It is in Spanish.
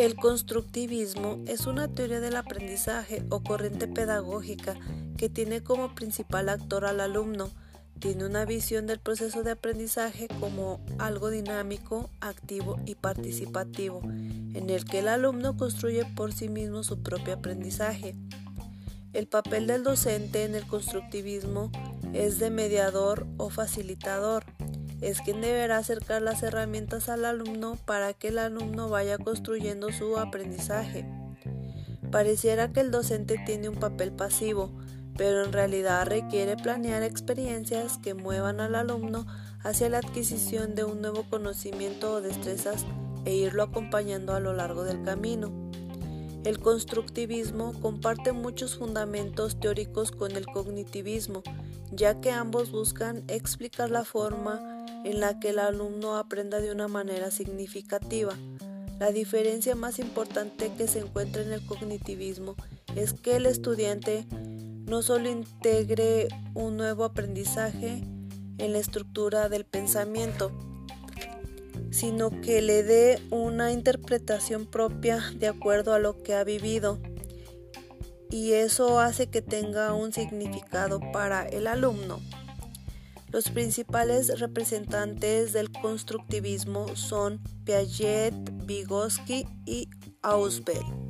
El constructivismo es una teoría del aprendizaje o corriente pedagógica que tiene como principal actor al alumno. Tiene una visión del proceso de aprendizaje como algo dinámico, activo y participativo, en el que el alumno construye por sí mismo su propio aprendizaje. El papel del docente en el constructivismo es de mediador o facilitador es quien deberá acercar las herramientas al alumno para que el alumno vaya construyendo su aprendizaje. Pareciera que el docente tiene un papel pasivo, pero en realidad requiere planear experiencias que muevan al alumno hacia la adquisición de un nuevo conocimiento o destrezas e irlo acompañando a lo largo del camino. El constructivismo comparte muchos fundamentos teóricos con el cognitivismo, ya que ambos buscan explicar la forma en la que el alumno aprenda de una manera significativa. La diferencia más importante que se encuentra en el cognitivismo es que el estudiante no solo integre un nuevo aprendizaje en la estructura del pensamiento, sino que le dé una interpretación propia de acuerdo a lo que ha vivido. Y eso hace que tenga un significado para el alumno. Los principales representantes del constructivismo son Piaget, Vygotsky y Ausubel.